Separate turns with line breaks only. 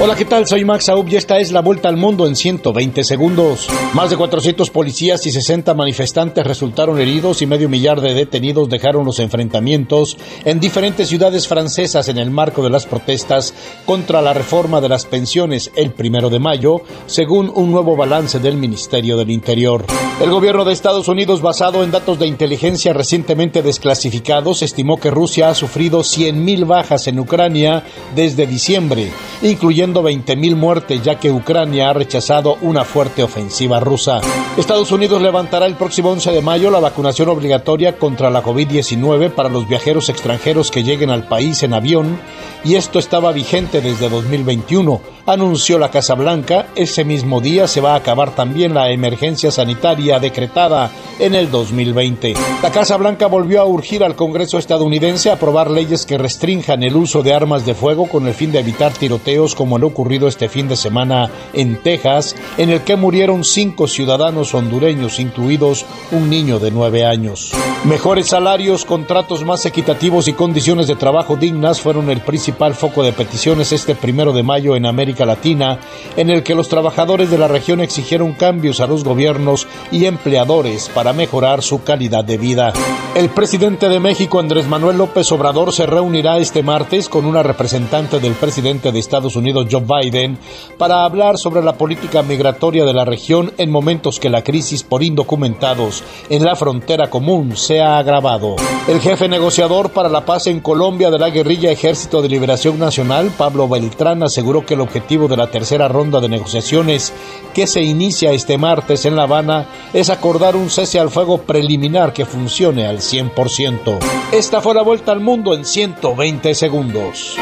Hola, ¿qué tal? Soy Max Aub y esta es la vuelta al mundo en 120 segundos. Más de 400 policías y 60 manifestantes resultaron heridos y medio millar de detenidos dejaron los enfrentamientos en diferentes ciudades francesas en el marco de las protestas contra la reforma de las pensiones el primero de mayo, según un nuevo balance del Ministerio del Interior. El gobierno de Estados Unidos, basado en datos de inteligencia recientemente desclasificados, estimó que Rusia ha sufrido 100.000 bajas en Ucrania desde diciembre, incluyendo 20.000 muertes ya que Ucrania ha rechazado una fuerte ofensiva rusa. Estados Unidos levantará el próximo 11 de mayo la vacunación obligatoria contra la COVID-19 para los viajeros extranjeros que lleguen al país en avión y esto estaba vigente desde 2021, anunció la Casa Blanca. Ese mismo día se va a acabar también la emergencia sanitaria decretada en el 2020. La Casa Blanca volvió a urgir al Congreso estadounidense a aprobar leyes que restrinjan el uso de armas de fuego con el fin de evitar tiroteos como lo ocurrido este fin de semana en Texas, en el que murieron cinco ciudadanos hondureños, incluidos un niño de nueve años. Mejores salarios, contratos más equitativos y condiciones de trabajo dignas fueron el principal foco de peticiones este primero de mayo en América Latina, en el que los trabajadores de la región exigieron cambios a los gobiernos y empleadores para mejorar su calidad de vida. El presidente de México, Andrés Manuel López Obrador, se reunirá este martes con una representante del presidente de Estados Unidos, Joe Biden, para hablar sobre la política migratoria de la región en momentos que la crisis por indocumentados en la frontera común se ha agravado. El jefe negociador para la paz en Colombia de la guerrilla Ejército de Liberación Nacional, Pablo Beltrán, aseguró que el objetivo de la tercera ronda de negociaciones que se inicia este martes en La Habana es acordar un cese al fuego preliminar que funcione al 100%. Esta fue la vuelta al mundo en 120 segundos.